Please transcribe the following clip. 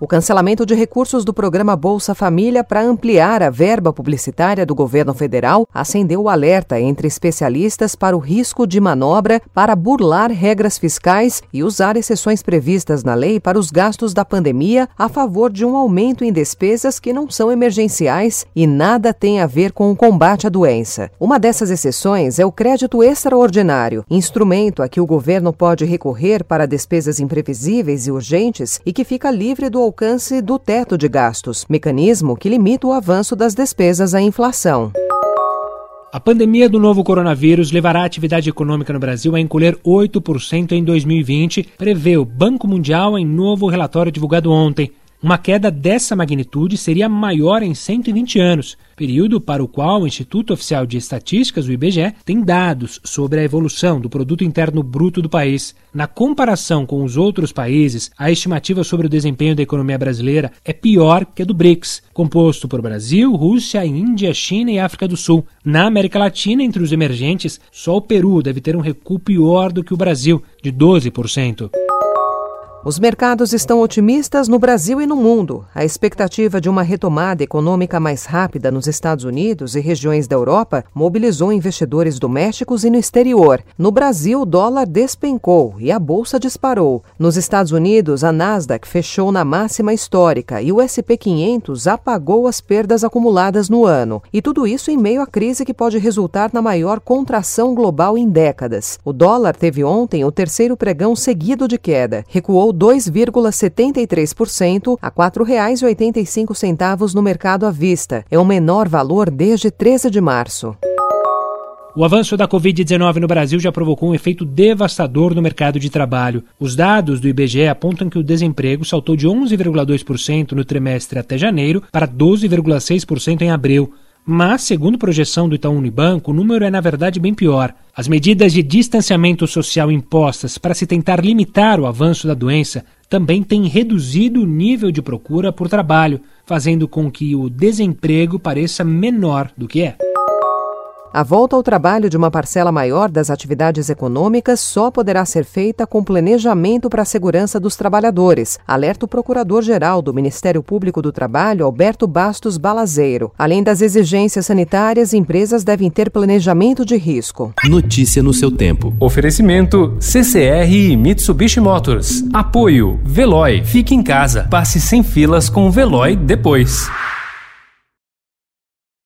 O cancelamento de recursos do programa Bolsa Família para ampliar a verba publicitária do governo federal acendeu o alerta entre especialistas para o risco de manobra para burlar regras fiscais e usar exceções previstas na lei para os gastos da pandemia a favor de um aumento em despesas que não são emergenciais e nada tem a ver com o combate à doença. Uma dessas exceções é o crédito extraordinário, instrumento a que o governo pode recorrer para despesas imprevisíveis e urgentes e que fica livre do alcance do teto de gastos, mecanismo que limita o avanço das despesas à inflação. A pandemia do novo coronavírus levará a atividade econômica no Brasil a encolher 8% em 2020, prevê o Banco Mundial em novo relatório divulgado ontem. Uma queda dessa magnitude seria maior em 120 anos, período para o qual o Instituto Oficial de Estatísticas, o IBGE, tem dados sobre a evolução do produto interno bruto do país. Na comparação com os outros países, a estimativa sobre o desempenho da economia brasileira é pior que a do BRICS, composto por Brasil, Rússia, Índia, China e África do Sul. Na América Latina, entre os emergentes, só o Peru deve ter um recuo pior do que o Brasil, de 12%. Os mercados estão otimistas no Brasil e no mundo. A expectativa de uma retomada econômica mais rápida nos Estados Unidos e regiões da Europa mobilizou investidores domésticos e no exterior. No Brasil, o dólar despencou e a bolsa disparou. Nos Estados Unidos, a Nasdaq fechou na máxima histórica e o SP 500 apagou as perdas acumuladas no ano. E tudo isso em meio à crise que pode resultar na maior contração global em décadas. O dólar teve ontem o terceiro pregão seguido de queda, recuou 2,73% a R$ 4,85 no mercado à vista. É o menor valor desde 13 de março. O avanço da Covid-19 no Brasil já provocou um efeito devastador no mercado de trabalho. Os dados do IBGE apontam que o desemprego saltou de 11,2% no trimestre até janeiro para 12,6% em abril. Mas, segundo projeção do Itaú Unibanco, o número é na verdade bem pior. As medidas de distanciamento social impostas para se tentar limitar o avanço da doença também têm reduzido o nível de procura por trabalho, fazendo com que o desemprego pareça menor do que é. A volta ao trabalho de uma parcela maior das atividades econômicas só poderá ser feita com planejamento para a segurança dos trabalhadores, alerta o Procurador-Geral do Ministério Público do Trabalho, Alberto Bastos Balazeiro. Além das exigências sanitárias, empresas devem ter planejamento de risco. Notícia no seu tempo. Oferecimento CCR e Mitsubishi Motors. Apoio Veloy. Fique em casa. Passe sem filas com o Veloy depois.